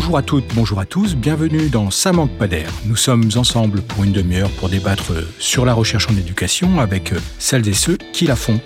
Bonjour à toutes, bonjour à tous, bienvenue dans Ça manque pas d'air. Nous sommes ensemble pour une demi-heure pour débattre sur la recherche en éducation avec celles et ceux qui la font.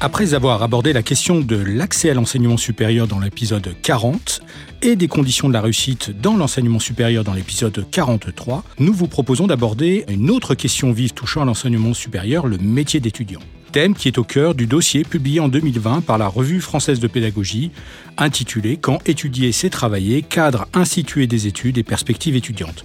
Après avoir abordé la question de l'accès à l'enseignement supérieur dans l'épisode 40 et des conditions de la réussite dans l'enseignement supérieur dans l'épisode 43, nous vous proposons d'aborder une autre question vive touchant à l'enseignement supérieur, le métier d'étudiant. Thème qui est au cœur du dossier publié en 2020 par la Revue française de pédagogie, intitulé Quand étudier, c'est travailler, cadre institué des études et perspectives étudiantes.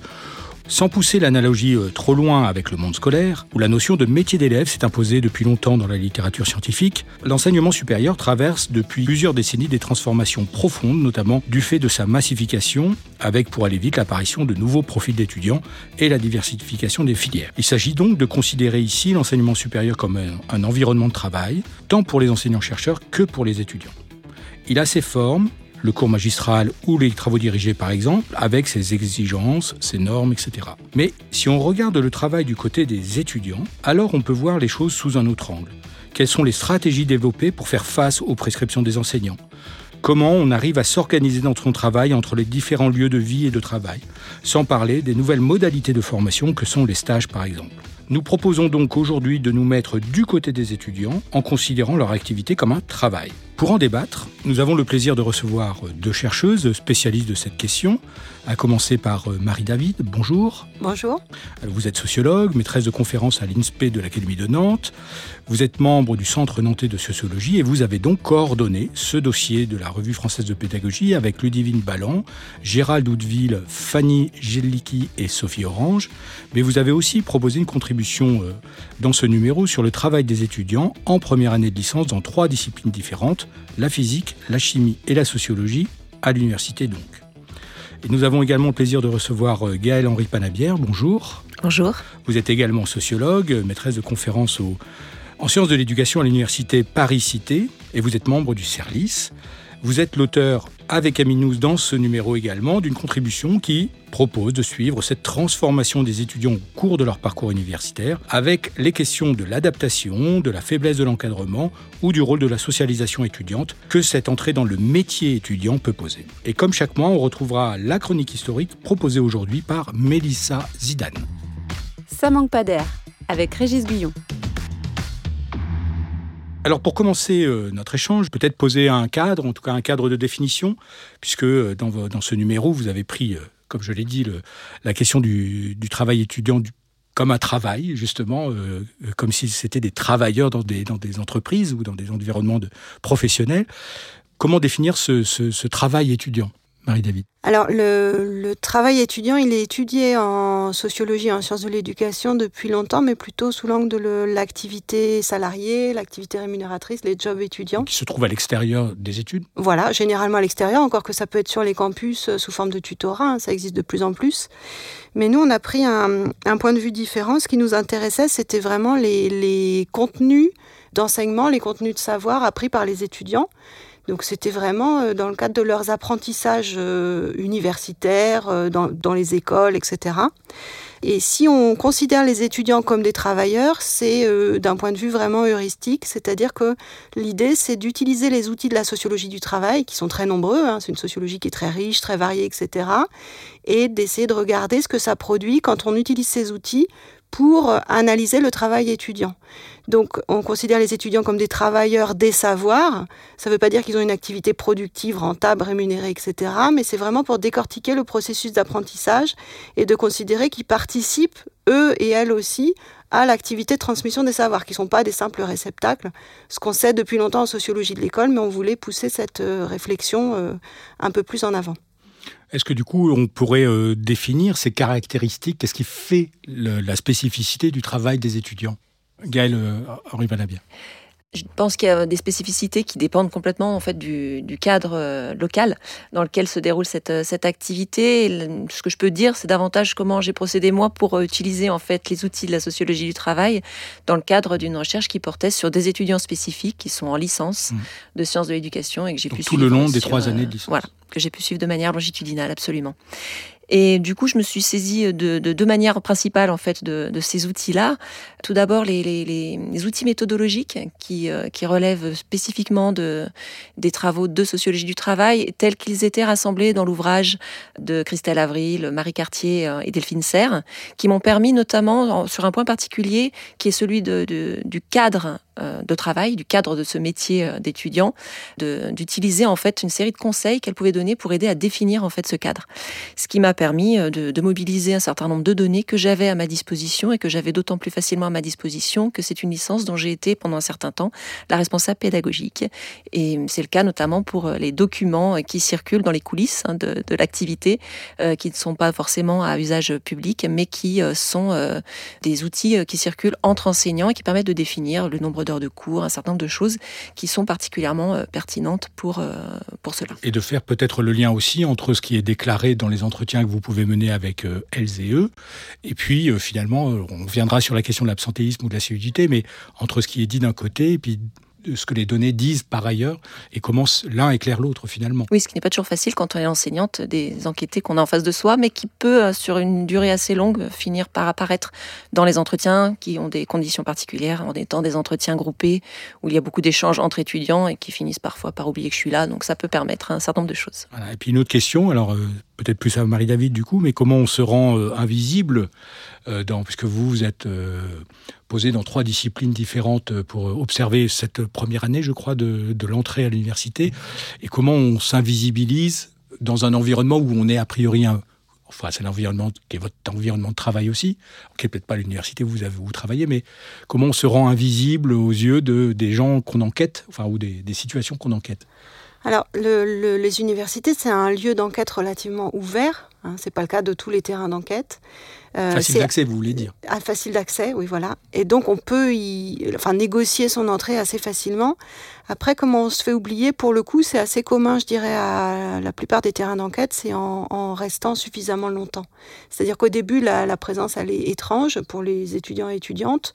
Sans pousser l'analogie euh, trop loin avec le monde scolaire, où la notion de métier d'élève s'est imposée depuis longtemps dans la littérature scientifique, l'enseignement supérieur traverse depuis plusieurs décennies des transformations profondes, notamment du fait de sa massification, avec pour aller vite l'apparition de nouveaux profils d'étudiants et la diversification des filières. Il s'agit donc de considérer ici l'enseignement supérieur comme un, un environnement de travail, tant pour les enseignants-chercheurs que pour les étudiants. Il a ses formes, le cours magistral ou les travaux dirigés par exemple, avec ses exigences, ses normes, etc. Mais si on regarde le travail du côté des étudiants, alors on peut voir les choses sous un autre angle. Quelles sont les stratégies développées pour faire face aux prescriptions des enseignants? Comment on arrive à s'organiser dans son travail entre les différents lieux de vie et de travail, sans parler des nouvelles modalités de formation que sont les stages par exemple. Nous proposons donc aujourd'hui de nous mettre du côté des étudiants en considérant leur activité comme un travail. Pour en débattre, nous avons le plaisir de recevoir deux chercheuses spécialistes de cette question, à commencer par euh, Marie David. Bonjour. Bonjour. Vous êtes sociologue, maîtresse de conférence à l'INSPE de l'Académie de Nantes. Vous êtes membre du Centre nantais de sociologie et vous avez donc coordonné ce dossier de la Revue française de pédagogie avec Ludivine Ballan, Gérald Houdeville, Fanny Gellicki et Sophie Orange. Mais vous avez aussi proposé une contribution euh, dans ce numéro sur le travail des étudiants en première année de licence dans trois disciplines différentes la physique, la chimie et la sociologie, à l'université donc. Et nous avons également le plaisir de recevoir euh, Gaëlle Henri Panabière. Bonjour. Bonjour. Vous êtes également sociologue, maîtresse de conférences en sciences de l'éducation à l'université Paris-Cité et vous êtes membre du CERLIS. Vous êtes l'auteur, avec Aminous dans ce numéro également, d'une contribution qui propose de suivre cette transformation des étudiants au cours de leur parcours universitaire avec les questions de l'adaptation, de la faiblesse de l'encadrement ou du rôle de la socialisation étudiante que cette entrée dans le métier étudiant peut poser. Et comme chaque mois, on retrouvera la chronique historique proposée aujourd'hui par Mélissa Zidane. Ça manque pas d'air avec Régis Guillon. Alors pour commencer euh, notre échange, peut-être poser un cadre, en tout cas un cadre de définition, puisque euh, dans, ce numéro, vous avez pris, euh, comme je l'ai dit, la question du, travail étudiant comme un travail, justement, comme si c'était des travailleurs dans des, entreprises ou dans des environnements professionnels. Comment définir ce travail étudiant? Marie-David Alors, le, travail étudiant, il est étudié en sociologie, en sciences de l'éducation depuis longtemps, mais plutôt sous l'angle de l'activité salariée, l'activité rémunératrice, les jobs étudiants. Qui se trouvent à l'extérieur des études Voilà, généralement à l'extérieur, encore que ça peut être sur les campus euh, sous forme de tutorat, hein, ça existe de plus en plus. Mais nous, on a pris un, point de vue différent. Ce qui nous intéressait, c'était vraiment les, les contenus d'enseignement, les contenus de savoir appris par les étudiants donc c'était vraiment euh, dans le cadre de leurs apprentissages euh, universitaires, euh, dans, les écoles, etc. Et si on considère les étudiants comme des travailleurs, c'est d'un point de vue vraiment heuristique, c'est-à-dire que l'idée, c'est d'utiliser les outils de la sociologie du travail, qui sont très nombreux, hein, c'est une sociologie qui est très riche, très variée, etc., et d'essayer de regarder ce que ça produit quand on utilise ces outils pour analyser le travail étudiant. Donc on considère les étudiants comme des travailleurs des savoirs. Ça ne veut pas dire qu'ils ont une activité productive, rentable, rémunérée, etc. Mais c'est vraiment pour décortiquer le processus d'apprentissage et de considérer qu'ils participent, eux et elles aussi, à l'activité de transmission des savoirs, qui ne sont pas des simples réceptacles. Ce qu'on sait depuis longtemps en sociologie de l'école, mais on voulait pousser cette euh, réflexion euh, un peu plus en avant. Est-ce que du coup, on pourrait euh, définir ces caractéristiques? Qu'est-ce qui fait la spécificité du travail des étudiants? Gaël euh, Henri Valabia. Je pense qu'il y a des spécificités qui dépendent complètement en fait du, cadre euh, local dans lequel se déroule cette, cette activité. ce que je peux dire, c'est davantage comment j'ai procédé moi pour utiliser en fait les outils de la sociologie du travail dans le cadre d'une recherche qui portait sur des étudiants spécifiques qui sont en licence mmh. de sciences de l'éducation et que j'ai pu tout le long des trois années de licence. Voilà, que j'ai pu suivre de manière longitudinale, absolument. Et du coup, je me suis saisie de deux manières principales en fait de, de ces outils-là. Tout d'abord, les, les, les, outils méthodologiques qui, euh, qui relèvent spécifiquement de, des travaux de sociologie du travail, tels qu'ils étaient rassemblés dans l'ouvrage de Christelle Avril, Marie Cartier euh, et Delphine Serre, qui m'ont permis notamment sur un point particulier, qui est celui de, de, du cadre de travail, du cadre de ce métier d'étudiant, d'utiliser en fait une série de conseils qu'elle pouvait donner pour aider à définir en fait ce cadre. Ce qui m'a permis euh, de, mobiliser un certain nombre de données que j'avais à ma disposition et que j'avais d'autant plus facilement à ma disposition que c'est une licence dont j'ai été pendant un certain temps la responsable pédagogique. Et c'est le cas notamment pour euh, les documents qui circulent dans les coulisses hein, de, l'activité, euh, qui ne sont pas forcément à usage public, mais qui sont des outils qui circulent entre enseignants et qui permettent de définir le nombre de cours, un certain nombre de choses qui sont particulièrement pertinentes pour, pour cela. Et de faire peut-être le lien aussi entre ce qui est déclaré dans les entretiens que vous pouvez mener avec euh, elles et eux. Et puis, euh, finalement, euh, on viendra sur la question de l'absentéisme ou de la solidité, mais entre ce qui est dit d'un côté et puis ce que les données disent par ailleurs et comment l'un éclaire l'autre finalement. Oui, ce qui n'est pas toujours facile quand on est enseignante des enquêtés qu'on a en face de soi, mais qui peut, euh, sur une durée assez longue, finir par apparaître dans les entretiens qui ont des conditions particulières, en étant des entretiens groupés où il y a beaucoup d'échanges entre étudiants et qui finissent parfois par oublier que je suis là. Donc ça peut permettre un certain nombre de choses. Et puis une autre question, alors euh, peut-être plus à Marie-David du coup, mais comment on se rend euh, invisible dans, puisque vous, vous êtes posé dans trois disciplines différentes euh, pour observer cette première année, je crois, de, l'entrée à l'université, et comment on s'invisibilise dans un environnement où on est a priori un, enfin c'est l'environnement qui est votre environnement de travail aussi, qui n'est peut-être pas l'université où vous travaillez, mais comment on se rend invisible aux yeux de, des gens qu'on enquête, enfin ou des, situations qu'on enquête? Alors les universités c'est un lieu d'enquête relativement ouvert, hein, c'est pas le cas de tous les terrains d'enquête. Euh, facile d'accès, vous voulez dire ah, Facile d'accès, oui, voilà. Et donc, on peut y, enfin, négocier son entrée assez facilement. Après, comment on se fait oublier? Pour le coup, c'est assez commun, je dirais, à la plupart des terrains d'enquête, c'est en, restant suffisamment longtemps. C'est-à-dire qu'au début, la, présence, elle est étrange pour les étudiants et étudiantes.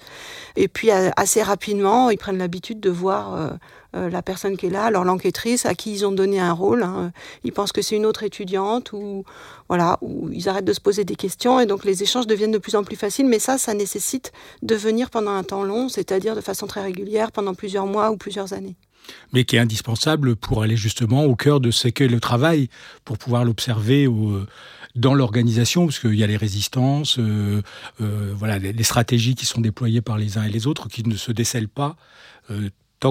Et puis, assez rapidement, ils prennent l'habitude de voir... Euh, euh, la personne qui est là, alors l'enquêtrice à qui ils ont donné un rôle. Hein. Ils pensent que c'est une autre étudiante ou voilà, ou ils arrêtent de se poser des questions et donc les échanges deviennent de plus en plus faciles. Mais ça, ça nécessite de venir pendant un temps long, c'est-à-dire de façon très régulière pendant plusieurs mois ou plusieurs années mais qui est indispensable pour aller justement au cœur de ce qu'est le travail, pour pouvoir l'observer dans l'organisation, parce qu'il y a les résistances, euh, euh, voilà, les, stratégies qui sont déployées par les uns et les autres, qui ne se décèlent pas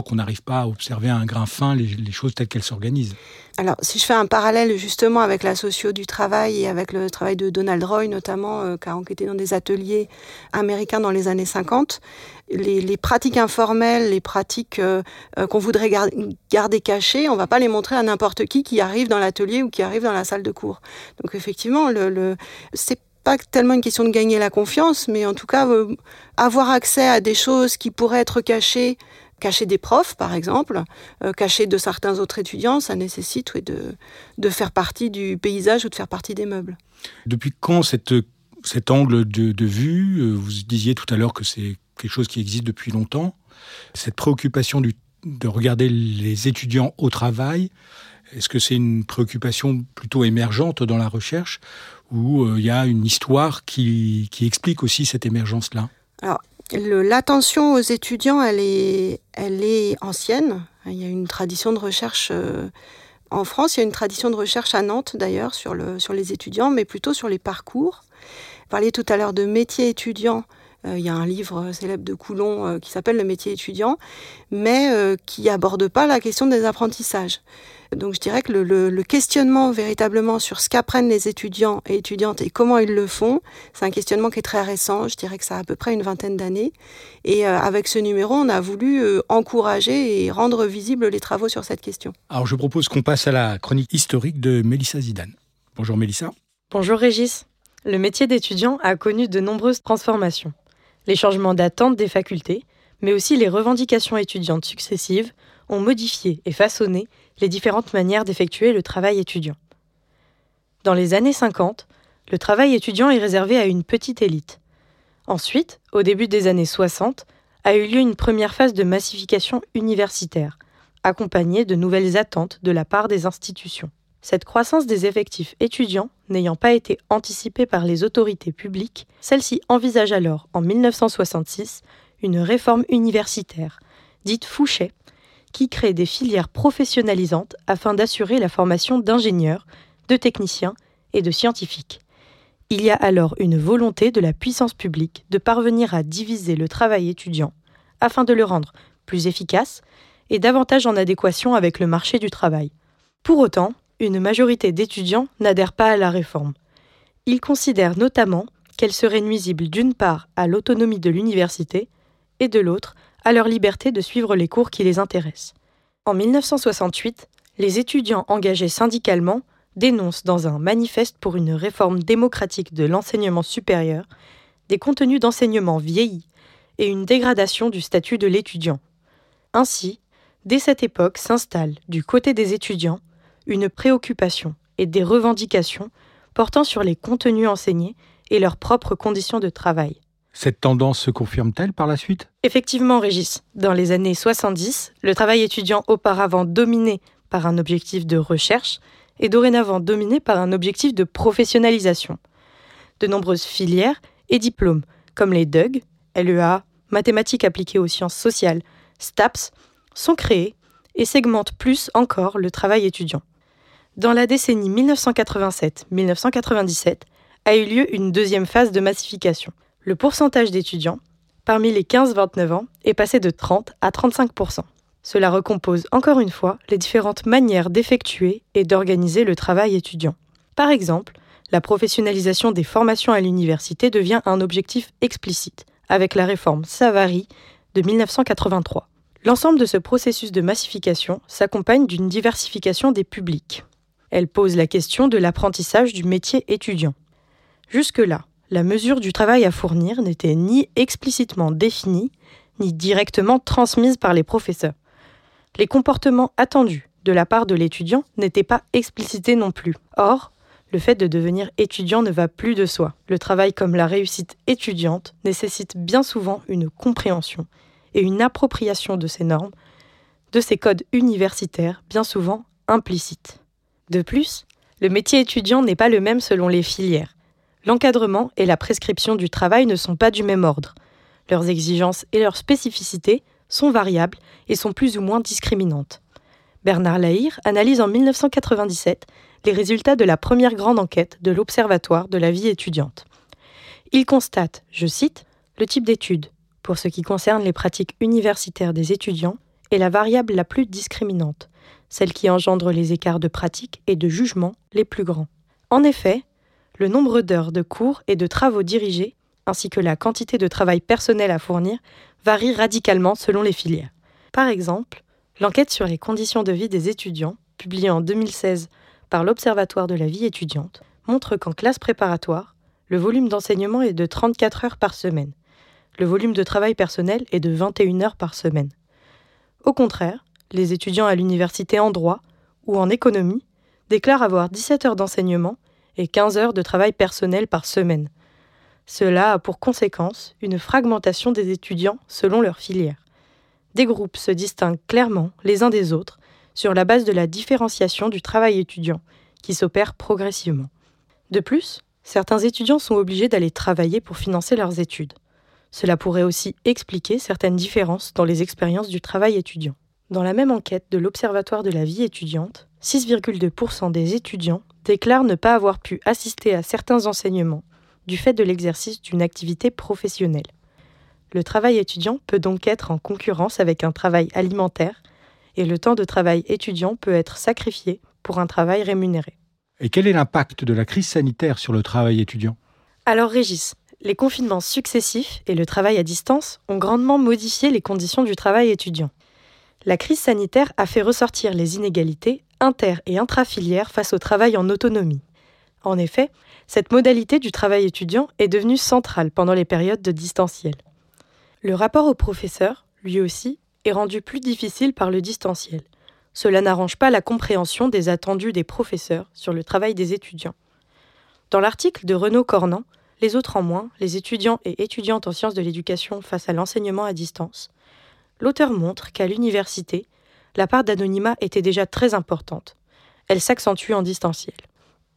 qu'on n'arrive pas à observer à un grain fin les, choses telles qu'elles s'organisent. Alors, si je fais un parallèle justement avec la socio du travail et avec le travail de Donald Roy notamment, euh, qui a enquêté dans des ateliers américains dans les années 50, les, pratiques informelles, les pratiques euh, euh, qu'on voudrait garder cachées, on va pas les montrer à n'importe qui qui arrive dans l'atelier ou qui arrive dans la salle de cours. Donc effectivement, le, le c'est pas tellement une question de gagner la confiance, mais en tout cas avoir accès à des choses qui pourraient être cachées cacher des profs, par exemple, euh, cacher de certains autres étudiants, ça nécessite de, de faire partie du paysage ou de faire partie des meubles. Depuis quand cette, cet angle de, vue, euh, vous disiez tout à l'heure que c'est quelque chose qui existe depuis longtemps, cette préoccupation du, de regarder les étudiants au travail, est-ce que c'est une préoccupation plutôt émergente dans la recherche ou euh, il y a une histoire qui, qui explique aussi cette émergence-là? Alors, L'attention aux étudiants, elle est, elle est ancienne. Il y a une tradition de recherche euh, en France, il y a une tradition de recherche à Nantes d'ailleurs sur, le, sur les étudiants, mais plutôt sur les parcours. Vous parliez tout à l'heure de métier étudiant. Euh, il y a un livre célèbre de Coulon euh, qui s'appelle Le métier étudiant, mais qui aborde pas la question des apprentissages. Donc je dirais que le, questionnement véritablement sur ce qu'apprennent les étudiants et étudiantes et comment ils le font, c'est un questionnement qui est très récent. Je dirais que ça a à peu près une vingtaine d'années. Et euh, avec ce numéro, on a voulu euh, encourager et rendre visibles les travaux sur cette question. Alors je propose qu'on passe à la chronique historique de Mélissa Zidane. Bonjour Mélissa. Bonjour Régis. Le métier d'étudiant a connu de nombreuses transformations. Les changements d'attente des facultés, mais aussi les revendications étudiantes successives ont modifié et façonné les différentes manières d'effectuer le travail étudiant. Dans les années 50, le travail étudiant est réservé à une petite élite. Ensuite, au début des années 60, a eu lieu une première phase de massification universitaire, accompagnée de nouvelles attentes de la part des institutions. Cette croissance des effectifs étudiants n'ayant pas été anticipée par les autorités publiques, celle-ci envisage alors, en 1966, une réforme universitaire, dite Fouché, qui crée des filières professionnalisantes afin d'assurer la formation d'ingénieurs, de techniciens et de scientifiques. Il y a alors une volonté de la puissance publique de parvenir à diviser le travail étudiant afin de le rendre plus efficace et davantage en adéquation avec le marché du travail. Pour autant, une majorité d'étudiants n'adhèrent pas à la réforme. Ils considèrent notamment qu'elle serait nuisible d'une part à l'autonomie de l'université et de l'autre à leur liberté de suivre les cours qui les intéressent. En 1968, les étudiants engagés syndicalement dénoncent dans un manifeste pour une réforme démocratique de l'enseignement supérieur des contenus d'enseignement vieillis et une dégradation du statut de l'étudiant. Ainsi, dès cette époque s'installe du côté des étudiants une préoccupation et des revendications portant sur les contenus enseignés et leurs propres conditions de travail. Cette tendance se confirme-t-elle par la suite? Effectivement, Régis. Dans les années 70, le travail étudiant auparavant dominé par un objectif de recherche est dorénavant dominé par un objectif de professionnalisation. De nombreuses filières et diplômes, comme les DUG, LEA, mathématiques appliquées aux sciences sociales, STAPS, sont créés et segmentent plus encore le travail étudiant. Dans la décennie 1987-1997 a eu lieu une deuxième phase de massification. Le pourcentage d'étudiants, parmi les 15-29 ans, est passé de 30 à 35% Cela recompose encore une fois les différentes manières d'effectuer et d'organiser le travail étudiant. Par exemple, la professionnalisation des formations à l'université devient un objectif explicite, avec la réforme Savary de 1983. L'ensemble de ce processus de massification s'accompagne d'une diversification des publics. Elle pose la question de l'apprentissage du métier étudiant. Jusque-là, la mesure du travail à fournir n'était ni explicitement définie, ni directement transmise par les professeurs. Les comportements attendus de la part de l'étudiant n'étaient pas explicités non plus. Or, le fait de devenir étudiant ne va plus de soi. Le travail comme la réussite étudiante nécessite bien souvent une compréhension et une appropriation de ces normes, de ces codes universitaires bien souvent implicites. De plus, le métier étudiant n'est pas le même selon les filières. L'encadrement et la prescription du travail ne sont pas du même ordre. Leurs exigences et leurs spécificités sont variables et sont plus ou moins discriminantes. Bernard Lahire analyse en 1997 les résultats de la première grande enquête de l'Observatoire de la vie étudiante. Il constate, je cite, le type d'études, pour ce qui concerne les pratiques universitaires des étudiants, est la variable la plus discriminante, celle qui engendre les écarts de pratique et de jugement les plus grands. En effet, le nombre d'heures de cours et de travaux dirigés, ainsi que la quantité de travail personnel à fournir, varie radicalement selon les filières. Par exemple, l'enquête sur les conditions de vie des étudiants, publiée en 2016 par l'Observatoire de la vie étudiante, montre qu'en classe préparatoire, le volume d'enseignement est de 34 heures par semaine. Le volume de travail personnel est de 21 heures par semaine. Au contraire, les étudiants à l'université en droit ou en économie déclarent avoir 17 heures d'enseignement et 15 heures de travail personnel par semaine. Cela a pour conséquence une fragmentation des étudiants selon leur filière. Des groupes se distinguent clairement les uns des autres sur la base de la différenciation du travail étudiant, qui s'opère progressivement. De plus, certains étudiants sont obligés d'aller travailler pour financer leurs études. Cela pourrait aussi expliquer certaines différences dans les expériences du travail étudiant. Dans la même enquête de l'Observatoire de la vie étudiante, 6,2% des étudiants déclarent ne pas avoir pu assister à certains enseignements du fait de l'exercice d'une activité professionnelle. Le travail étudiant peut donc être en concurrence avec un travail alimentaire et le temps de travail étudiant peut être sacrifié pour un travail rémunéré. Et quel est l'impact de la crise sanitaire sur le travail étudiant? Alors Régis, les confinements successifs et le travail à distance ont grandement modifié les conditions du travail étudiant la crise sanitaire a fait ressortir les inégalités inter- et intrafilières face au travail en autonomie. En effet, cette modalité du travail étudiant est devenue centrale pendant les périodes de distanciel. Le rapport au professeur, lui aussi, est rendu plus difficile par le distanciel. Cela n'arrange pas la compréhension des attendus des professeurs sur le travail des étudiants. Dans l'article de Renaud Cornan, Les autres en moins, les étudiants et étudiantes en sciences de l'éducation face à l'enseignement à distance, l'auteur montre qu'à l'université, la part d'anonymat était déjà très importante. elle s'accentue en distanciel.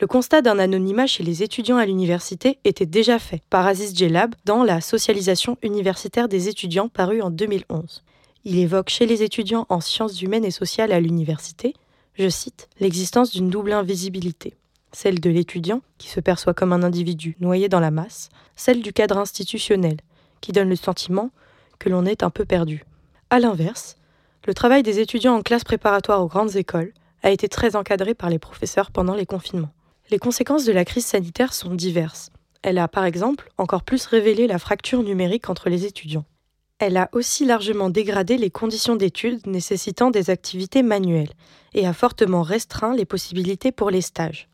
Le constat d'un anonymat chez les étudiants à l'université était déjà fait par Aziz Djellab dans La socialisation universitaire des étudiants paru en 2011. Il évoque chez les étudiants en sciences humaines et sociales à l'université, je cite, l'existence d'une double invisibilité, celle de l'étudiant, qui se perçoit comme un individu noyé dans la masse, celle du cadre institutionnel, qui donne le sentiment que l'on est un peu perdu. A l'inverse, le travail des étudiants en classe préparatoire aux grandes écoles a été très encadré par les professeurs pendant les confinements. Les conséquences de la crise sanitaire sont diverses. Elle a par exemple encore plus révélé la fracture numérique entre les étudiants. Elle a aussi largement dégradé les conditions d'études nécessitant des activités manuelles et a fortement restreint les possibilités pour les stages.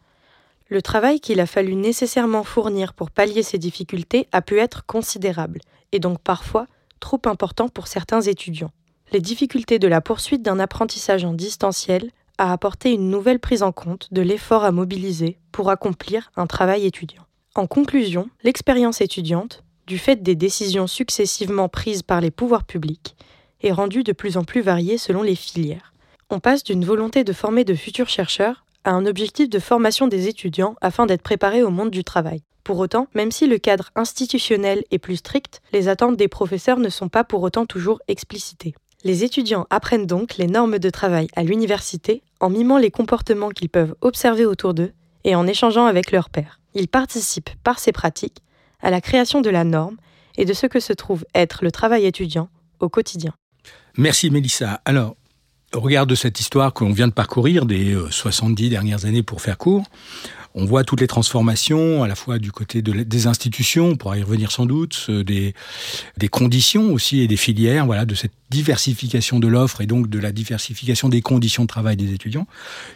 Le travail qu'il a fallu nécessairement fournir pour pallier ces difficultés a pu être considérable, et donc parfois trop important pour certains étudiants. Les difficultés de la poursuite d'un apprentissage en distanciel a apporté une nouvelle prise en compte de l'effort à mobiliser pour accomplir un travail étudiant. En conclusion, l'expérience étudiante, du fait des décisions successivement prises par les pouvoirs publics, est rendue de plus en plus variée selon les filières. On passe d'une volonté de former de futurs chercheurs à un objectif de formation des étudiants afin d'être préparés au monde du travail. Pour autant, même si le cadre institutionnel est plus strict, les attentes des professeurs ne sont pas pour autant toujours explicitées. Les étudiants apprennent donc les normes de travail à l'université en mimant les comportements qu'ils peuvent observer autour d'eux et en échangeant avec leurs pairs. Ils participent par ces pratiques à la création de la norme et de ce que se trouve être le travail étudiant au quotidien. Merci Mélissa. Alors, au regard de cette histoire qu'on vient de parcourir des 70 euh, dernières années pour faire court, on voit toutes les transformations, à la fois du côté des institutions, on pourra y revenir sans doute, des, des conditions aussi et des filières, voilà, de cette diversification de l'offre et donc de la diversification des conditions de travail des étudiants.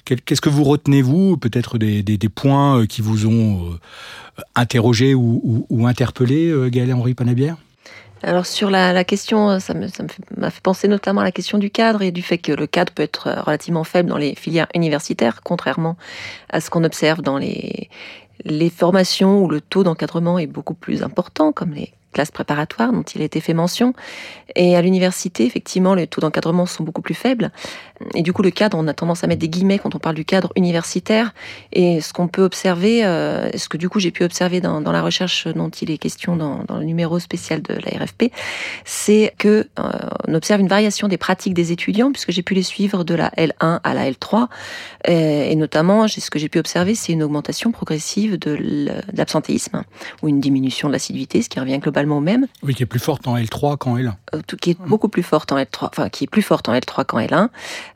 Qu'est-ce que vous retenez, vous, peut-être des, points euh, qui vous ont euh, interrogé ou, interpellé, euh, Gaël-Henri Panabière alors sur la, question, ça m'a fait, penser notamment à la question du cadre et du fait que le cadre peut être relativement faible dans les filières universitaires, contrairement à ce qu'on observe dans les formations où le taux d'encadrement est beaucoup plus important, comme les classes préparatoires dont il a été fait mention. Et à l'université, effectivement, les taux d'encadrement sont beaucoup plus faibles. Et du coup, le cadre, on a tendance à mettre des guillemets quand on parle du cadre universitaire. Et ce qu'on peut observer, euh, ce que du coup j'ai pu observer dans, la recherche dont il est question dans, le numéro spécial de la RFP, c'est que euh, on observe une variation des pratiques des étudiants, puisque j'ai pu les suivre de la L1 à la L3. Et, et notamment, ce que j'ai pu observer, c'est une augmentation progressive de l'absentéisme ou une diminution de l'assiduité, ce qui revient globalement même. Oui, qui est plus forte en L3 qu'en L1. Euh, qui est beaucoup plus forte en L3, enfin qui est plus forte en L3 qu'en L1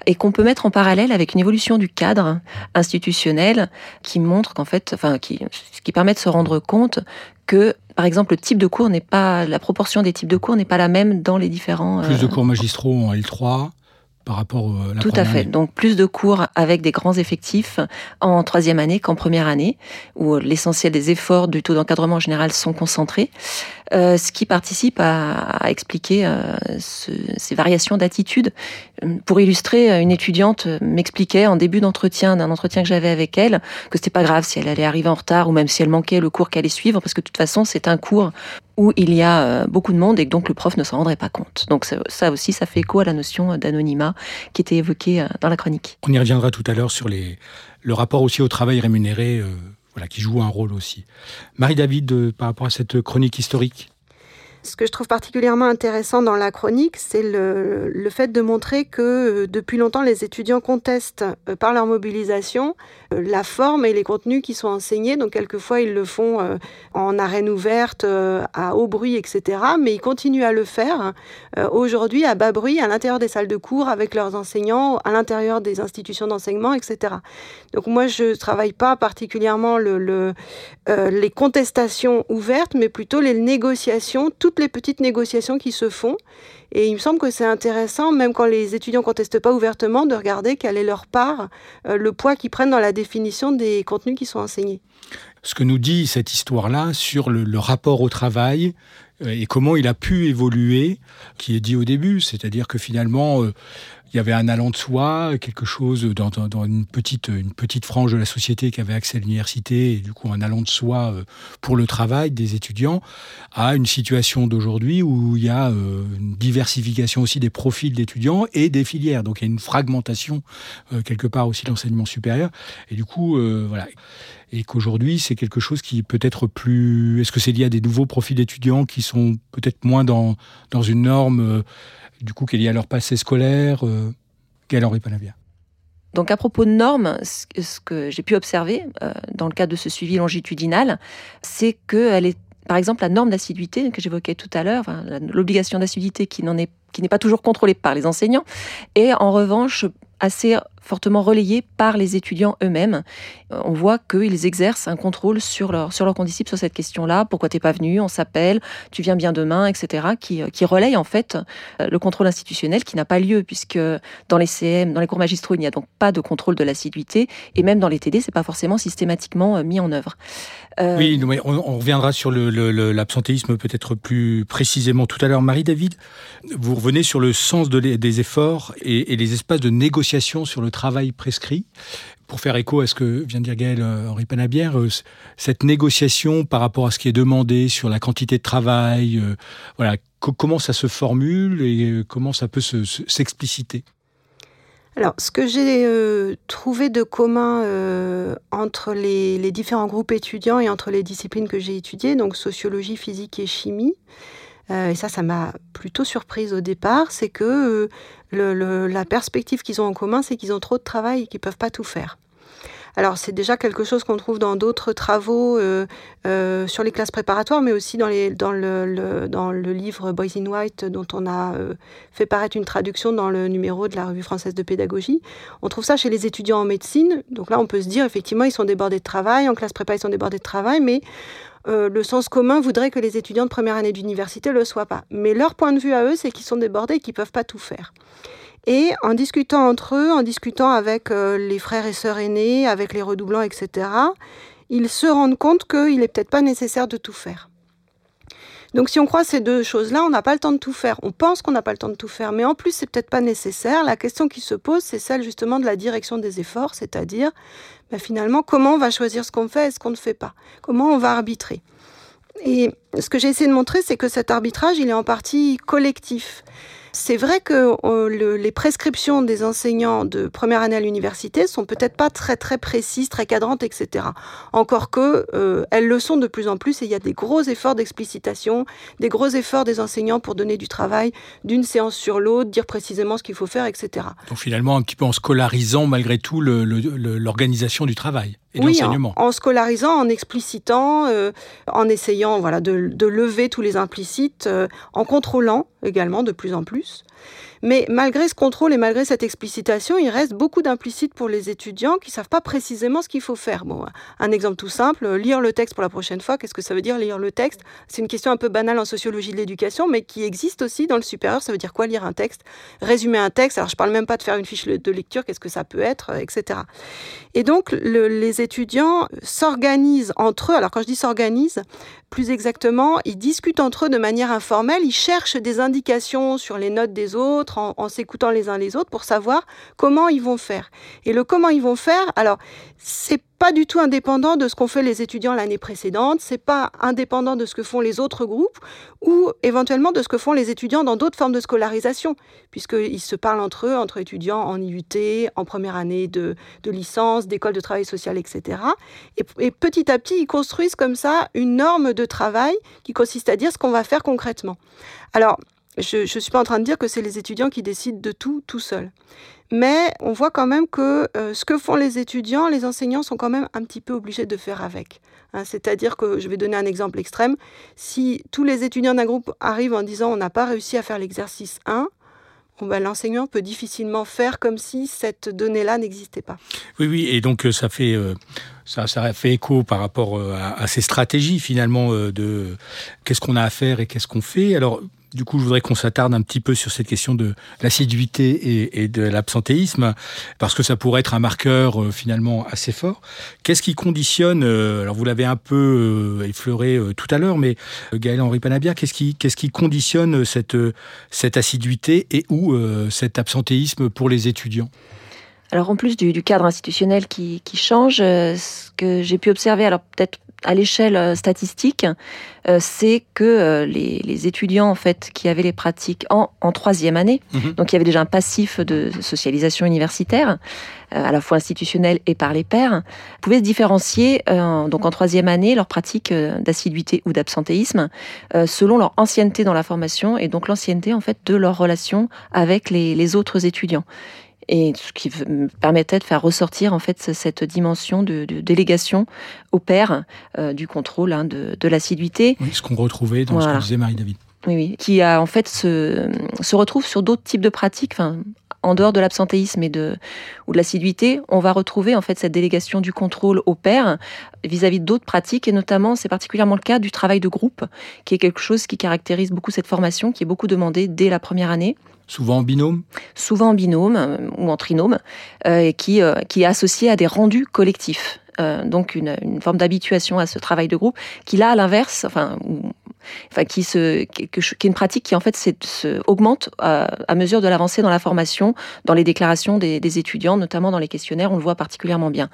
et qu'on peut mettre en parallèle avec une évolution du cadre institutionnel qui montre qu'en fait, enfin, qui, qui permet de se rendre compte que, par exemple, le type de cours n'est pas, la proportion des types de cours n'est pas la même dans les différents. Plus de euh, cours magistraux en L3, par rapport à la Tout à fait. Donc plus de cours avec des grands effectifs en troisième année qu'en première année, où l'essentiel des efforts du taux d'encadrement général sont concentrés. Euh, ce qui participe à, expliquer euh, ces variations d'attitude. Pour illustrer, une étudiante m'expliquait en début d'entretien, d'un entretien que j'avais avec elle, que c'était pas grave si elle allait arriver en retard ou même si elle manquait le cours qu'elle allait suivre, parce que de toute façon, c'est un cours où il y a euh, beaucoup de monde et que donc le prof ne s'en rendrait pas compte. Donc ça aussi, ça fait écho à la notion d'anonymat qui était évoquée dans la chronique. On y reviendra tout à l'heure sur le rapport aussi au travail rémunéré voilà, qui joue un rôle aussi. Marie-David, euh, par rapport à cette chronique historique? Ce que je trouve particulièrement intéressant dans la chronique, c'est le, fait de montrer que euh, depuis longtemps, les étudiants contestent euh, par leur mobilisation euh, la forme et les contenus qui sont enseignés. Donc, quelquefois, ils le font en arène ouverte, à haut bruit, etc. Mais ils continuent à le faire aujourd'hui à bas bruit, à l'intérieur des salles de cours, avec leurs enseignants, à l'intérieur des institutions d'enseignement, etc. Donc, moi, je ne travaille pas particulièrement le les contestations ouvertes, mais plutôt les négociations, toutes les petites négociations qui se font. Et il me semble que c'est intéressant, même quand les étudiants contestent pas ouvertement, de regarder quelle est leur part, euh, le poids qu'ils prennent dans la définition des contenus qui sont enseignés. Ce que nous dit cette histoire-là sur le, rapport au travail, et comment il a pu évoluer, qui est dit au début, c'est-à-dire que finalement, il y avait un allant de soi, quelque chose dans, une, petite, frange de la société qui avait accès à l'université, et du coup un allant de soi euh, pour le travail des étudiants, à une situation d'aujourd'hui où il y a euh, une diversification aussi des profils d'étudiants et des filières. Donc il y a une fragmentation euh, quelque part aussi de l'enseignement supérieur. Et du coup, voilà et qu'aujourd'hui c'est quelque chose qui peut être plus. Est-ce que c'est lié à des nouveaux profils d'étudiants qui sont peut-être moins dans une norme du coup, qu'il y a leur passé scolaire euh, Henri Panavia. Donc à propos de normes, ce que j'ai pu observer euh, dans le cadre de ce suivi longitudinal, c'est que est, par exemple, la norme d'assiduité que j'évoquais tout à l'heure, l'obligation d'assiduité qui est qui n'est pas toujours contrôlée par les enseignants, est en revanche assez fortement relayé par les étudiants eux-mêmes. Euh, on voit qu'ils exercent un contrôle sur, leur, sur leurs condisciples sur cette question-là. Pourquoi t'es pas venu? On s'appelle, tu viens bien demain, etc. Qui, euh, qui relaye en fait euh, le contrôle institutionnel qui n'a pas lieu puisque dans les CM, dans les cours magistraux, il n'y a donc pas de contrôle de l'assiduité et même dans les TD, c'est pas forcément systématiquement mis en œuvre. Oui, on, reviendra sur l'absentéisme peut-être plus précisément tout à l'heure. Marie-David, vous revenez sur le sens des efforts et les espaces de négociation sur le travail prescrit. Pour faire écho à ce que vient de dire Gaël euh, Henri Panabière, euh, cette négociation par rapport à ce qui est demandé sur la quantité de travail, euh, voilà, comment ça se formule et comment ça peut s'expliciter? Alors, ce que j'ai trouvé de commun entre les, les, différents groupes étudiants et entre les disciplines que j'ai étudiées, donc sociologie, physique et chimie, et ça, ça m'a plutôt surprise au départ, c'est que la perspective qu'ils ont en commun, c'est qu'ils ont trop de travail et qu'ils ne peuvent pas tout faire. Alors c'est déjà quelque chose qu'on trouve dans d'autres travaux euh, euh, sur les classes préparatoires, mais aussi dans, le, livre Boys in White dont on a euh, fait paraître une traduction dans le numéro de la revue française de pédagogie. On trouve ça chez les étudiants en médecine. Donc là, on peut se dire effectivement, ils sont débordés de travail, en classe prépa, ils sont débordés de travail, mais le sens commun voudrait que les étudiants de première année d'université ne le soient pas. Mais leur point de vue à eux, c'est qu'ils sont débordés et qu'ils ne peuvent pas tout faire. Et en discutant entre eux, en discutant avec euh, les frères et sœurs aînés, avec les redoublants, etc., ils se rendent compte qu'il n'est peut-être pas nécessaire de tout faire. Donc si on croit ces deux choses-là, on n'a pas le temps de tout faire. On pense qu'on n'a pas le temps de tout faire, mais en plus, c'est peut-être pas nécessaire. La question qui se pose, c'est celle justement de la direction des efforts, c'est-à-dire bah, finalement comment on va choisir ce qu'on fait et ce qu'on ne fait pas, comment on va arbitrer? Et ce que j'ai essayé de montrer, c'est que cet arbitrage, il est en partie collectif. C'est vrai que euh, les prescriptions des enseignants de première année à l'université sont peut-être pas très très précises, très cadrantes, etc. Encore que euh, elles le sont de plus en plus et il y a des gros efforts d'explicitation, des gros efforts des enseignants pour donner du travail d'une séance sur l'autre, dire précisément ce qu'il faut faire, etc. Donc finalement un petit peu en scolarisant malgré tout l'organisation du travail et oui, en, scolarisant, en explicitant, euh, en essayant voilà, de, lever tous les implicites, en contrôlant également de plus en plus. Mais malgré ce contrôle et malgré cette explicitation, il reste beaucoup d'implicites pour les étudiants qui ne savent pas précisément ce qu'il faut faire. Bon, un exemple tout simple, lire le texte pour la prochaine fois. Qu'est-ce que ça veut dire lire le texte? C'est une question un peu banale en sociologie de l'éducation, mais qui existe aussi dans le supérieur. Ça veut dire quoi lire un texte? Résumer un texte? Alors je ne parle même pas de faire une fiche de lecture, qu'est-ce que ça peut être, etc. Et donc les étudiants s'organisent entre eux. Alors quand je dis s'organisent, plus exactement, ils discutent entre eux de manière informelle, ils cherchent des indications sur les notes des autres en, s'écoutant les uns les autres pour savoir comment ils vont faire. Et le comment ils vont faire, alors c'est pas du tout indépendant de ce qu'ont fait les étudiants l'année précédente, c'est pas indépendant de ce que font les autres groupes ou éventuellement de ce que font les étudiants dans d'autres formes de scolarisation, puisqu'ils se parlent entre eux, entre étudiants en IUT, en première année de, licence, d'école de travail social, etc. Et, et, petit à petit, ils construisent comme ça une norme de travail qui consiste à dire ce qu'on va faire concrètement. Alors, je ne suis pas en train de dire que c'est les étudiants qui décident de tout tout seuls. Mais on voit quand même que euh, ce que font les étudiants, les enseignants sont quand même un petit peu obligés de faire avec. Hein. C'est-à-dire que, je vais donner un exemple extrême, si tous les étudiants d'un groupe arrivent en disant on n'a pas réussi à faire l'exercice 1, ben, l'enseignant peut difficilement faire comme si cette donnée-là n'existait pas. Oui, oui, et donc euh, ça fait, euh, ça, ça fait écho par rapport à, ces stratégies finalement de qu'est-ce qu'on a à faire et qu'est-ce qu'on fait. Alors, Du coup, je voudrais qu'on s'attarde un petit peu sur cette question de l'assiduité et, de l'absentéisme, parce que ça pourrait être un marqueur euh, finalement assez fort. Qu'est-ce qui conditionne, euh, alors vous l'avez un peu euh, effleuré tout à l'heure, mais Gaël Henri Panabia, qu'est-ce qui, qu'est-ce qui conditionne cette, cette assiduité et ou cet absentéisme pour les étudiants? Alors en plus du, cadre institutionnel qui change, ce que j'ai pu observer, alors peut-être à l'échelle euh, statistique, euh, c'est que euh, les, étudiants en fait qui avaient les pratiques en, troisième année, mhm. donc il y avait déjà un passif de socialisation universitaire, à la fois institutionnel et par les pairs, pouvaient se différencier donc en troisième année leurs pratiques d'assiduité ou d'absentéisme selon leur ancienneté dans la formation et donc l'ancienneté en fait de leur relation avec les autres étudiants et ce qui permettait de faire ressortir en fait cette dimension de, délégation au père euh, du contrôle hein, de, l'assiduité. Oui, ce qu'on retrouvait dans ce que disait Marie-David. Oui, oui, qui a en fait se, se retrouve sur d'autres types de pratiques. Enfin, en dehors de l'absentéisme et de ou de l'assiduité, on va retrouver en fait cette délégation du contrôle au père vis-à-vis d'autres pratiques et notamment c'est particulièrement le cas du travail de groupe qui est quelque chose qui caractérise beaucoup cette formation qui est beaucoup demandée dès la première année. Souvent en binôme? Souvent en binôme euh, ou en trinôme, euh, et qui, euh, qui est associé à des rendus collectifs. donc une, une forme d'habituation à ce travail de groupe qui là à l'inverse enfin enfin qui se qui, est une pratique qui en fait se, augmente à, à, mesure de l'avancée dans la formation dans les déclarations des, étudiants notamment dans les questionnaires. On le voit particulièrement bien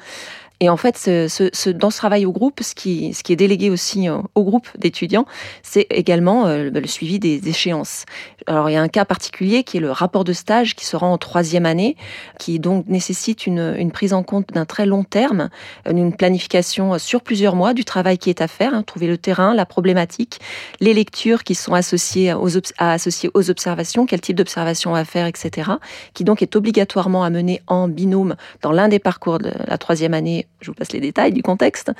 et en fait, ce, ce, dans ce travail au groupe, ce qui, ce qui est délégué aussi euh, au groupe d'étudiants, c'est également euh, le suivi des échéances. Alors, il y a un cas particulier qui est le rapport de stage qui se rend en troisième année, qui donc nécessite une, une prise en compte d'un très long terme, une planification sur plusieurs mois du travail qui est à faire, hein, trouver le terrain, la problématique, les lectures qui sont associées aux, à associer aux observations, quel type d'observation à faire, etc., qui donc est obligatoirement à mener en binôme dans l'un des parcours de la troisième année je vous passe les détails du contexte,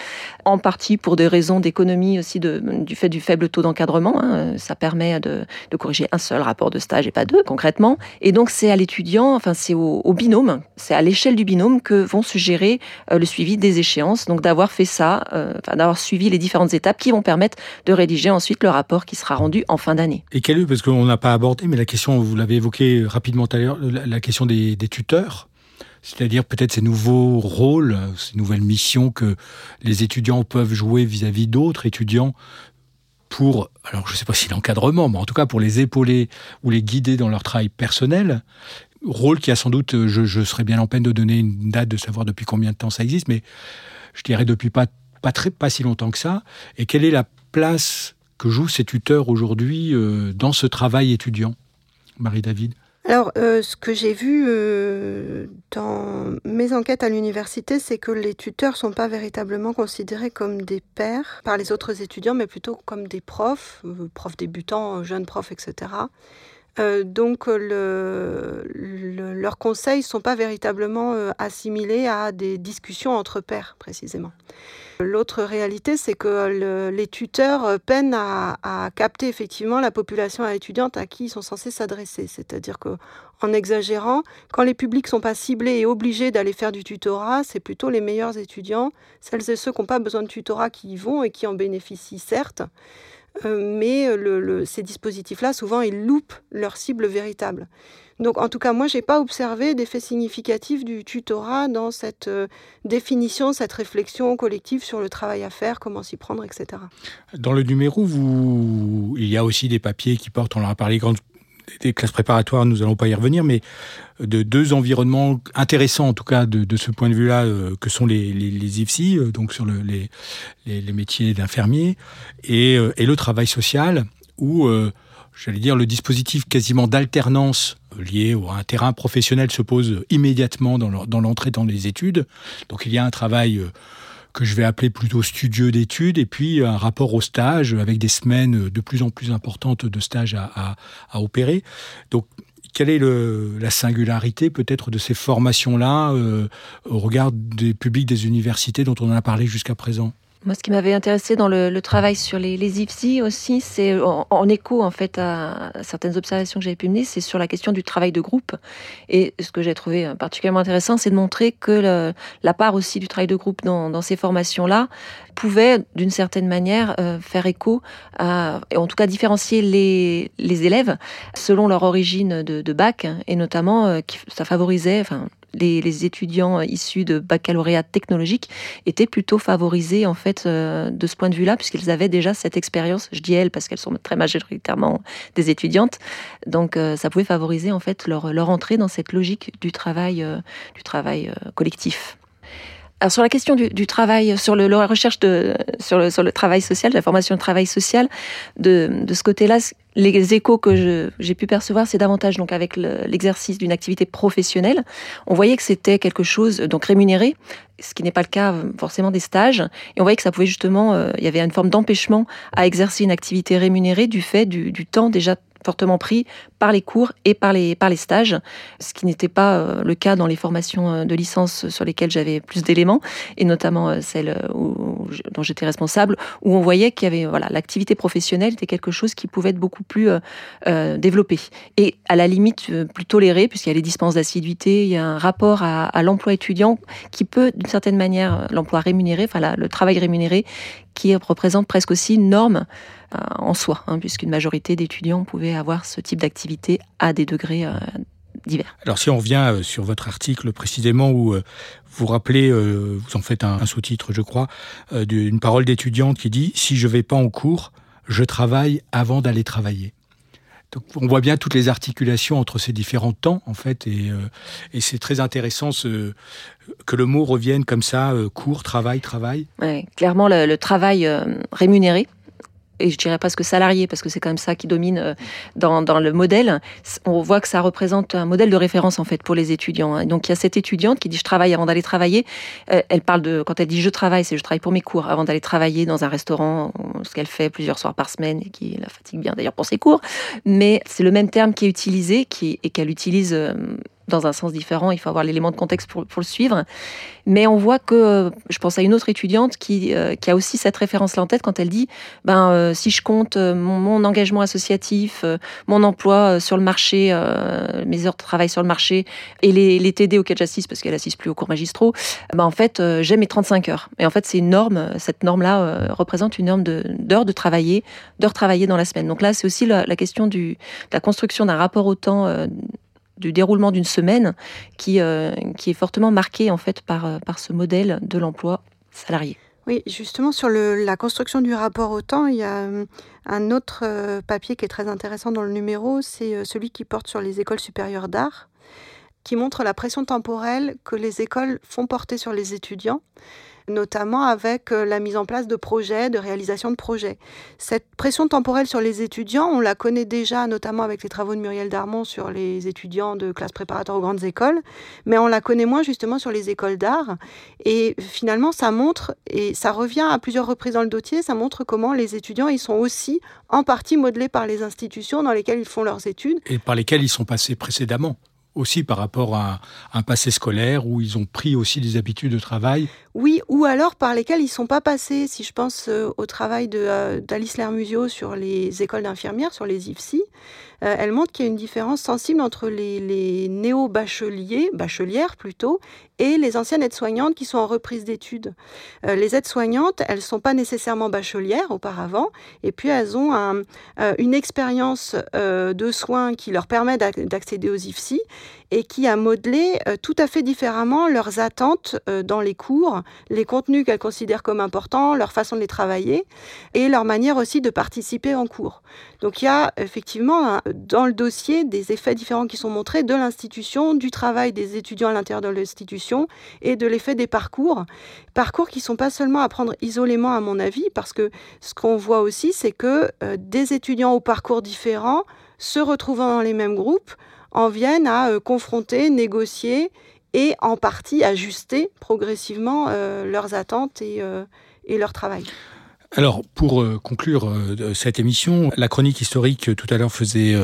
en partie pour des raisons d'économie aussi du fait du faible taux d'encadrement. Hein. ça permet de, corriger un seul rapport de stage et pas deux concrètement. Et donc c'est à l'étudiant, enfin c'est au, binôme, c'est à l'échelle du binôme que vont se gérer euh, le suivi des échéances. Donc d'avoir fait ça, euh, d'avoir suivi les différentes étapes qui vont permettre de rédiger ensuite le rapport qui sera rendu en fin d'année. Et quel est, parce qu'on n'a pas abordé, mais la question, vous l'avez évoqué rapidement tout à l'heure, la, question des tuteurs c'est-à-dire peut-être ces nouveaux rôles, ces nouvelles missions que les étudiants peuvent jouer vis-à-vis d'autres étudiants pour, alors je ne sais pas si l'encadrement, mais en tout cas pour les épauler ou les guider dans leur travail personnel. Rôle qui a sans doute, je, serais bien en peine de donner une date, de savoir depuis combien de temps ça existe, mais je dirais depuis pas, pas, très, pas si longtemps que ça. Et quelle est la place que jouent ces tuteurs aujourd'hui euh, dans ce travail étudiant? Marie-David? Alors, euh, ce que j'ai vu euh, dans mes enquêtes à l'université, c'est que les tuteurs ne sont pas véritablement considérés comme des pairs par les autres étudiants, mais plutôt comme des profs, euh, profs débutants, jeunes profs, etc. donc, le, leurs conseils ne sont pas véritablement assimilés à des discussions entre pairs, précisément. L'autre réalité, c'est que les tuteurs peinent à, capter effectivement la population étudiante à qui ils sont censés s'adresser. C'est-à-dire que, en exagérant, quand les publics sont pas ciblés et obligés d'aller faire du tutorat, c'est plutôt les meilleurs étudiants, celles et ceux qui n'ont pas besoin de tutorat qui y vont et qui en bénéficient certes. Euh, mais ces dispositifs-là, souvent, ils loupent leur cible véritable. Donc en tout cas, moi, je n'ai pas observé d'effet significatif du tutorat dans cette euh, définition, cette réflexion collective sur le travail à faire, comment s'y prendre, etc. Dans le numéro, il y a aussi des papiers qui portent, on en a parlé, des classes préparatoires, nous n'allons pas y revenir, mais de deux environnements intéressants, en tout cas de, ce point de vue-là, euh, que sont les, les, IFSI, euh, donc sur les, les, métiers d'infirmier, et, et, le travail social, où j'allais dire, le dispositif quasiment d'alternance lié à un terrain professionnel se pose immédiatement dans l'entrée dans les études. Donc il y a un travail euh, que je vais appeler plutôt studieux d'études, et puis un rapport au stage avec des semaines de plus en plus importantes de stage à, opérer. Donc, quelle est la singularité peut-être de ces formations-là euh, au regard des publics des universités dont on a parlé jusqu'à présent? Moi, ce qui m'avait intéressé dans le, travail sur les, IFSI aussi, c'est en, écho en fait à, certaines observations que j'avais pu mener, c'est sur la question du travail de groupe. Et ce que j'ai trouvé particulièrement intéressant, c'est de montrer que la part aussi du travail de groupe dans, ces formations-là pouvait, d'une certaine manière, euh, faire écho à, et en tout cas différencier les, élèves selon leur origine de, bac, et notamment euh, ça favorisait, enfin, les, étudiants issus de baccalauréat technologique étaient plutôt favorisés en fait euh, de ce point de vue-là, puisqu'ils avaient déjà cette expérience. Je dis elles parce qu'elles sont très majoritairement des étudiantes, donc euh, ça pouvait favoriser en fait leur, entrée dans cette logique du travail, euh, du travail collectif. Alors sur la question du, travail, sur le, la recherche de, sur le, travail social, la formation de travail social, de, ce côté-là, les échos que j'ai pu percevoir, c'est davantage donc avec l'exercice d'une activité professionnelle. On voyait que c'était quelque chose donc rémunéré, ce qui n'est pas le cas forcément des stages. Et on voyait que ça pouvait justement, euh, il y avait une forme d'empêchement à exercer une activité rémunérée du fait du temps déjà fortement pris par les cours et par les, par les stages, ce qui n'était pas euh, le cas dans les formations euh, de licence sur lesquelles j'avais plus d'éléments, et notamment euh, celle dont j'étais responsable, où on voyait qu'il y avait voilà l'activité professionnelle était quelque chose qui pouvait être beaucoup plus développé et à la limite plus toléré, puisqu'il y a les dispenses d'assiduité, il y a un rapport à, l'emploi étudiant qui peut d'une certaine manière l'emploi rémunéré, enfin le travail rémunéré, qui représente presque aussi une norme en soi, hein, puisqu'une majorité d'étudiants pouvaient avoir ce type d'activité à des degrés euh, divers. Alors si on revient euh, sur votre article précisément où euh, vous rappelez, vous en faites un, sous-titre je crois, d'une parole d'étudiante qui dit ⁇ Si je vais pas en cours, je travaille avant d'aller travailler ⁇ on voit bien toutes les articulations entre ces différents temps, en fait, et, c'est très intéressant que le mot revienne comme ça, cours, travail, travail. Clairement, le, le travail rémunéré, et je dirais presque salarié, parce que c'est quand même ça qui domine euh, dans, dans, le modèle, on voit que ça représente un modèle de référence en fait pour les étudiants. Hein. Donc il y a cette étudiante qui dit je travaille avant d'aller travailler. Euh, elle parle de quand elle dit je travaille, c'est je travaille pour mes cours avant d'aller travailler dans un restaurant, ce qu'elle fait plusieurs soirs par semaine et qui la fatigue bien d'ailleurs pour ses cours. Mais c'est le même terme qui est utilisé qui, et qu'elle utilise euh, dans un sens différent. Il faut avoir l'élément de contexte pour, pour, le suivre. Mais on voit que, euh, je pense à une autre étudiante qui, euh, qui a aussi cette référence-là en tête quand elle dit, ben, euh, si je compte mon, engagement associatif, mon emploi sur le marché, mes heures de travail sur le marché et les, les TD auxquels j'assiste, parce qu'elle assiste plus aux cours magistraux, ben, en fait, j'ai mes 35 heures. Et en fait, c'est une norme, cette norme-là représente une norme d'heures de, de, travailler, d'heures travaillées dans la semaine. Donc là, c'est aussi la, la, question du, de la construction d'un rapport au temps du déroulement d'une semaine qui, euh, qui est fortement marqué en fait par, euh, par ce modèle de l'emploi salarié. Oui, justement sur la construction du rapport au temps, il y a euh, un autre papier qui est très intéressant dans le numéro, c'est celui qui porte sur les écoles supérieures d'art, qui montre la pression temporelle que les écoles font porter sur les étudiants notamment avec euh, la mise en place de projets, de réalisation de projets. Cette pression temporelle sur les étudiants, on la connaît déjà notamment avec les travaux de Muriel Darmon sur les étudiants de classe préparatoire aux grandes écoles, mais on la connaît moins justement sur les écoles d'art. Et finalement, ça montre, et ça revient à plusieurs reprises dans le dossier, ça montre comment les étudiants, ils sont aussi en partie modelés par les institutions dans lesquelles ils font leurs études. Et par lesquelles ils sont passés précédemment aussi par rapport à un passé scolaire où ils ont pris aussi des habitudes de travail Oui, ou alors par lesquels ils ne sont pas passés. Si je pense euh, au travail euh, d'Alice Lermusio sur les écoles d'infirmières, sur les IFSI, euh, elle montre qu'il y a une différence sensible entre les, néo-bacheliers, bachelières plutôt, et les anciennes aides-soignantes qui sont en reprise d'études. les aides-soignantes, elles ne sont pas nécessairement bachelières auparavant, et puis elles ont un, une expérience de soins qui leur permet d'accéder aux IFSI, et qui a modelé euh, tout à fait différemment leurs attentes euh, dans les cours, les contenus qu'elles considèrent comme importants, leur façon de les travailler et leur manière aussi de participer en cours. Donc il y a effectivement dans le dossier des effets différents qui sont montrés de l'institution, du travail des étudiants à l'intérieur de l'institution et de l'effet des parcours. Parcours qui sont pas seulement à prendre isolément à mon avis, parce que ce qu'on voit aussi, c'est que euh, des étudiants aux parcours différents se retrouvant dans les mêmes groupes en viennent à euh, confronter, négocier et en partie ajuster progressivement euh, leurs attentes et, euh, et leur travail. Alors, pour conclure cette émission, la chronique historique tout à l'heure faisait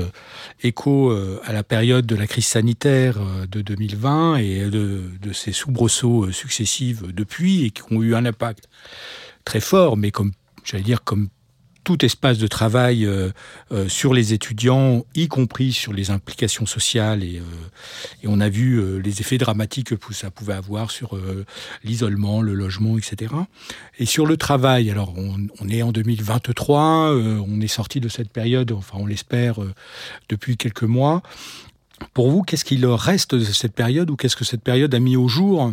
écho à la période de la crise sanitaire de 2020 et de, de ces soubresauts successifs depuis et qui ont eu un impact très fort, mais comme j'allais dire comme tout espace de travail euh, euh, sur les étudiants, y compris sur les implications sociales. Et, euh, et on a vu les effets dramatiques que ça pouvait avoir sur l'isolement, le logement, etc. Et sur le travail, alors on, on est en 2023, on est sorti de cette période, enfin on l'espère, depuis quelques mois. Pour vous, qu'est-ce qu'il reste de cette période ou qu'est-ce que cette période a mis au jour? euh,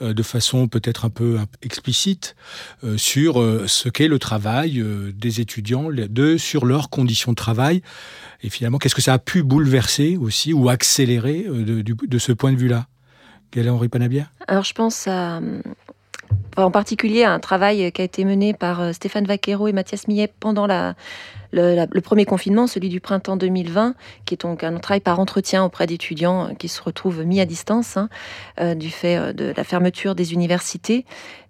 de façon peut-être un peu explicite euh, sur euh, ce qu'est le travail des étudiants, de, sur leurs conditions de travail. Et finalement, qu'est-ce que ça a pu bouleverser aussi ou accélérer de, ce point de vue-là? Gaëlle-Henri Panabia Alors je pense en particulier à un travail qui a été mené par Stéphane Vaquero et Mathias Millet pendant la, le, premier confinement, celui du printemps 2020, qui est donc un travail par entretien auprès d'étudiants qui se retrouvent mis à distance hein, euh, du fait euh, de la fermeture des universités,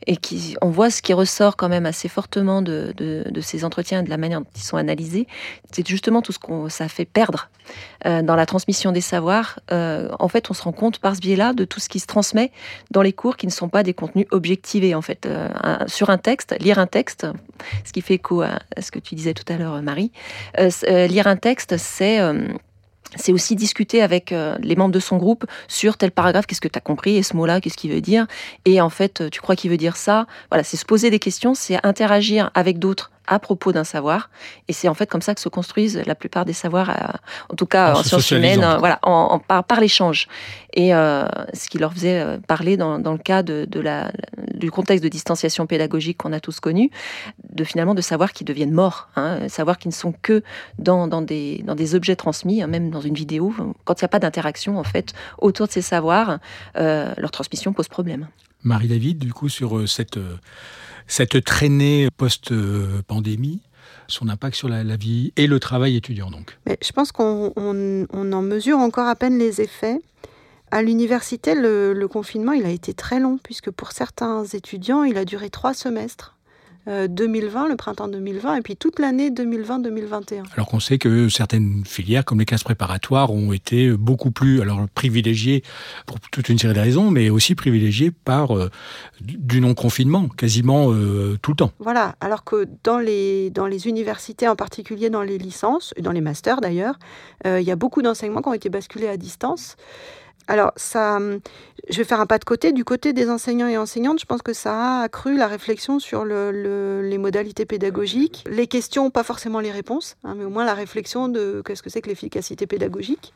et qui, on voit ce qui ressort quand même assez fortement de, ces entretiens, de la manière dont ils sont analysés, c'est justement tout ce qu'on ça fait perdre euh, dans la transmission des savoirs. en fait, on se rend compte par ce biais-là de tout ce qui se transmet dans les cours qui ne sont pas des contenus objectivés. En fait, sur un texte, lire un texte, ce qui fait écho à ce que tu disais tout à l'heure, Marie. Euh, euh, lire un texte, c'est euh, c'est aussi discuter avec les membres de son groupe sur tel paragraphe, qu'est-ce que tu as compris, et ce mot-là, qu'est-ce qu'il veut dire, et en fait, tu crois qu'il veut dire ça? Voilà, c'est se poser des questions, c'est interagir avec d'autres à propos d'un savoir. Et c'est en fait comme ça que se construisent la plupart des savoirs, euh, en tout cas en, sciences humaines, euh, voilà, en, par, par l'échange. Et euh, ce qui leur faisait parler dans, dans le cas de, de la, du contexte de distanciation pédagogique qu'on a tous connu, de finalement de savoir qui deviennent morts, hein, savoir qu'ils ne sont que dans, dans, des, dans des objets transmis, hein, même dans une vidéo. Quand il n'y a pas d'interaction en fait autour de ces savoirs, leur transmission pose problème. Marie-David, du coup, sur cette cette traînée post-pandémie son impact sur la, vie et le travail étudiant donc. Mais je pense qu'on en mesure encore à peine les effets. À l'université, le, confinement, il a été très long, puisque pour certains étudiants, il a duré trois semestres. 2020, euh, le printemps 2020, et puis toute l'année 2020-2021. Alors qu'on sait que certaines filières, comme les classes préparatoires, ont été beaucoup plus alors privilégiées pour toute une série de raisons, mais aussi privilégiées par euh, du non-confinement, quasiment euh, tout le temps. Voilà, alors que dans les, dans les universités, en particulier dans les licences, et dans les masters d'ailleurs, il y a beaucoup d'enseignements qui ont été basculés à distance. Alors, ça, hum, je vais faire un pas de côté. Du côté des enseignants et enseignantes, je pense que ça a accru la réflexion sur les modalités pédagogiques. Les questions, pas forcément les réponses, hein, mais au moins la réflexion de qu'est-ce que c'est que l'efficacité pédagogique.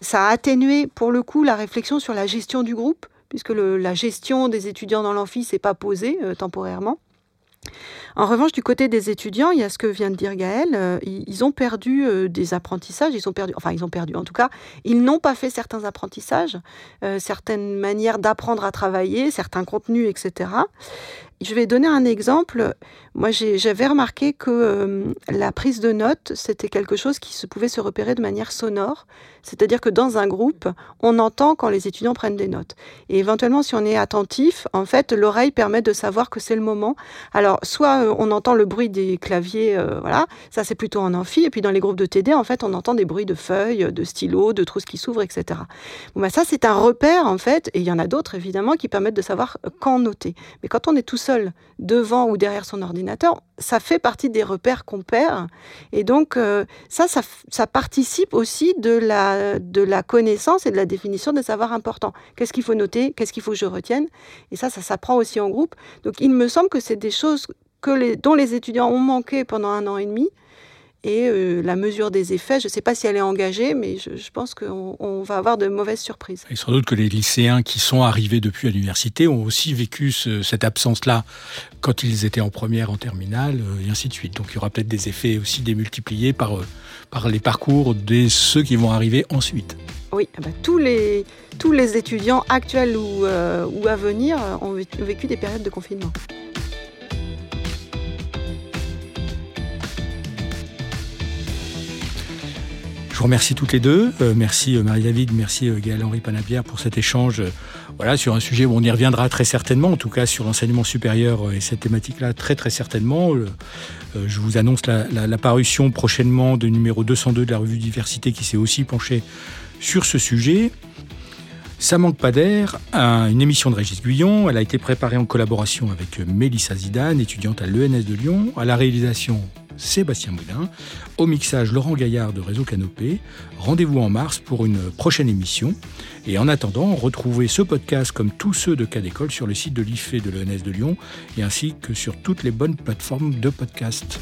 Ça a atténué, pour le coup, la réflexion sur la gestion du groupe, puisque la gestion des étudiants dans l'amphi s'est pas posée euh, temporairement. En revanche, du côté des étudiants, il y a ce que vient de dire Gaël, euh, ils ont perdu euh, des apprentissages, ils ont perdu, enfin ils ont perdu en tout cas, ils n'ont pas fait certains apprentissages, euh, certaines manières d'apprendre à travailler, certains contenus, etc. Je vais donner un exemple. Moi, j'avais remarqué que la prise de notes, c'était quelque chose qui se pouvait se repérer de manière sonore. C'est-à-dire que dans un groupe, on entend quand les étudiants prennent des notes. Et éventuellement, si on est attentif, en fait, l'oreille permet de savoir que c'est le moment. Alors, soit euh, on entend le bruit des claviers, euh, voilà, ça c'est plutôt en amphi. Et puis dans les groupes de TD, en fait, on entend des bruits de feuilles, de stylos, de trousses qui s'ouvrent, etc. Bon, bah, ça, c'est un repère, en fait. Et il y en a d'autres, évidemment, qui permettent de savoir quand noter. Mais quand on est tout seul, devant ou derrière son ordinateur, ça fait partie des repères qu'on perd. Et donc, euh, ça, ça, participe aussi de la, de la connaissance et de la définition des savoirs importants. Qu'est-ce qu'il faut noter Qu'est-ce qu'il faut que je retienne? Et ça, ça s'apprend aussi en groupe. Donc, il me semble que c'est des choses que dont les étudiants ont manqué pendant un an et demi et euh, la mesure des effets, je ne sais pas si elle est engagée, mais je, pense qu'on va avoir de mauvaises surprises. Et sans doute que les lycéens qui sont arrivés depuis l'université ont aussi vécu cette absence-là quand ils étaient en première, en terminale, euh, et ainsi de suite. Donc il y aura peut-être des effets aussi démultipliés par, euh, par les parcours de ceux qui vont arriver ensuite. Oui, ah bah, tous, les, tous les étudiants actuels ou, ou à venir ont vécu des périodes de confinement. Vous remercie toutes les deux. Euh, merci euh, Marie-David, merci euh, Gaël-Henri Panabière pour cet échange voilà, sur un sujet où on y reviendra très certainement, en tout cas sur l'enseignement supérieur et cette thématique-là très très certainement. je vous annonce la, parution prochainement de numéro 202 de la revue Diversité qui s'est aussi penchée sur ce sujet. Ça manque pas d'air, une émission de Régis Guyon. Elle a été préparée en collaboration avec Mélissa Zidane, étudiante à l'ENS de Lyon. À la réalisation, Sébastien Moulin. Au mixage, Laurent Gaillard de Réseau Canopé. Rendez-vous en mars pour une prochaine émission. Et en attendant, retrouvez ce podcast comme tous ceux de Cas d'école sur le site de l'IFE de l'ENS de Lyon et ainsi que sur toutes les bonnes plateformes de podcast.